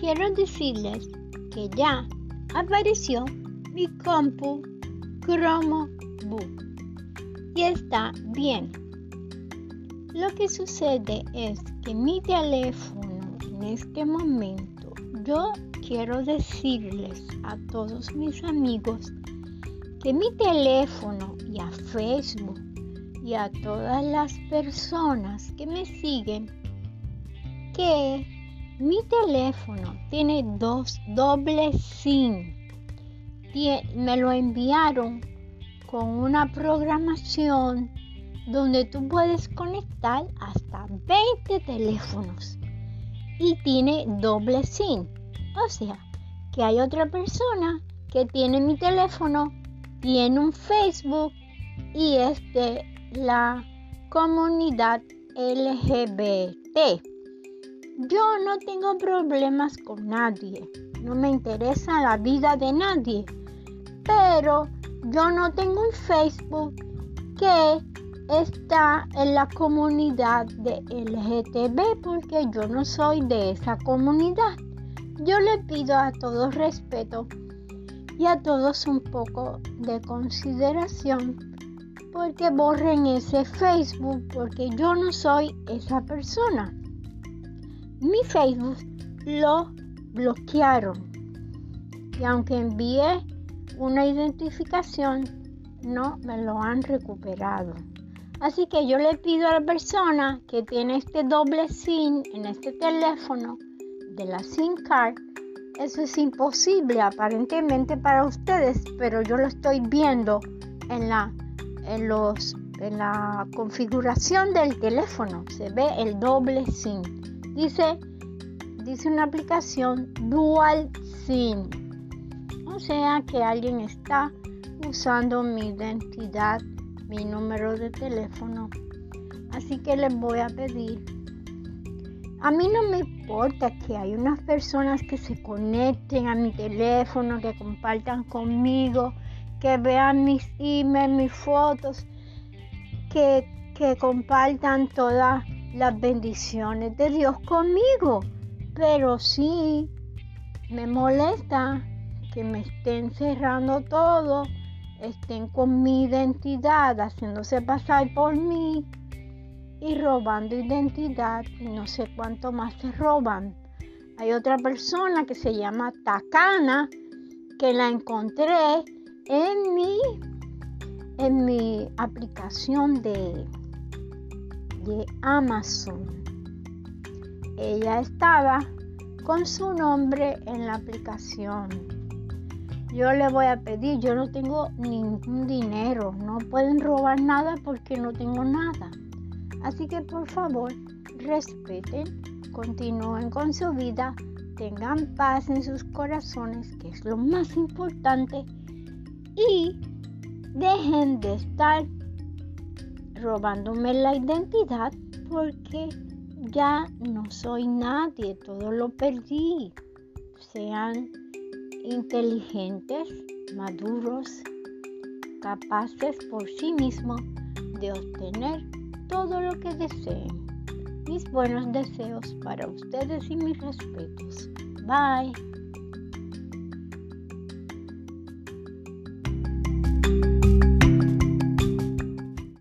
quiero decirles que ya apareció mi compu Chromebook y está bien. Lo que sucede es que mi teléfono en este momento, yo quiero decirles a todos mis amigos que mi teléfono y a Facebook y a todas las personas que me siguen que mi teléfono tiene dos dobles SIM. Me lo enviaron con una programación donde tú puedes conectar hasta 20 teléfonos y tiene doble SIM. O sea, que hay otra persona que tiene mi teléfono, tiene un Facebook y es de la comunidad LGBT. Yo no tengo problemas con nadie, no me interesa la vida de nadie, pero yo no tengo un Facebook que está en la comunidad de LGTB porque yo no soy de esa comunidad. Yo le pido a todos respeto y a todos un poco de consideración porque borren ese Facebook porque yo no soy esa persona mi Facebook lo bloquearon. Y aunque envié una identificación, no me lo han recuperado. Así que yo le pido a la persona que tiene este doble SIM en este teléfono de la SIM card. Eso es imposible aparentemente para ustedes, pero yo lo estoy viendo en la, en los, en la configuración del teléfono. Se ve el doble SIM. Dice, dice una aplicación Dual SIM. O sea que alguien está usando mi identidad, mi número de teléfono. Así que les voy a pedir. A mí no me importa que hay unas personas que se conecten a mi teléfono, que compartan conmigo, que vean mis emails, mis fotos, que, que compartan todas las bendiciones de Dios conmigo. Pero sí, me molesta que me estén cerrando todo, estén con mi identidad, haciéndose pasar por mí y robando identidad y no sé cuánto más se roban. Hay otra persona que se llama Takana que la encontré en mi en mi aplicación de Amazon. Ella estaba con su nombre en la aplicación. Yo le voy a pedir, yo no tengo ningún dinero, no pueden robar nada porque no tengo nada. Así que por favor, respeten, continúen con su vida, tengan paz en sus corazones, que es lo más importante, y dejen de estar robándome la identidad porque ya no soy nadie, todo lo perdí. Sean inteligentes, maduros, capaces por sí mismos de obtener todo lo que deseen. Mis buenos deseos para ustedes y mis respetos. Bye.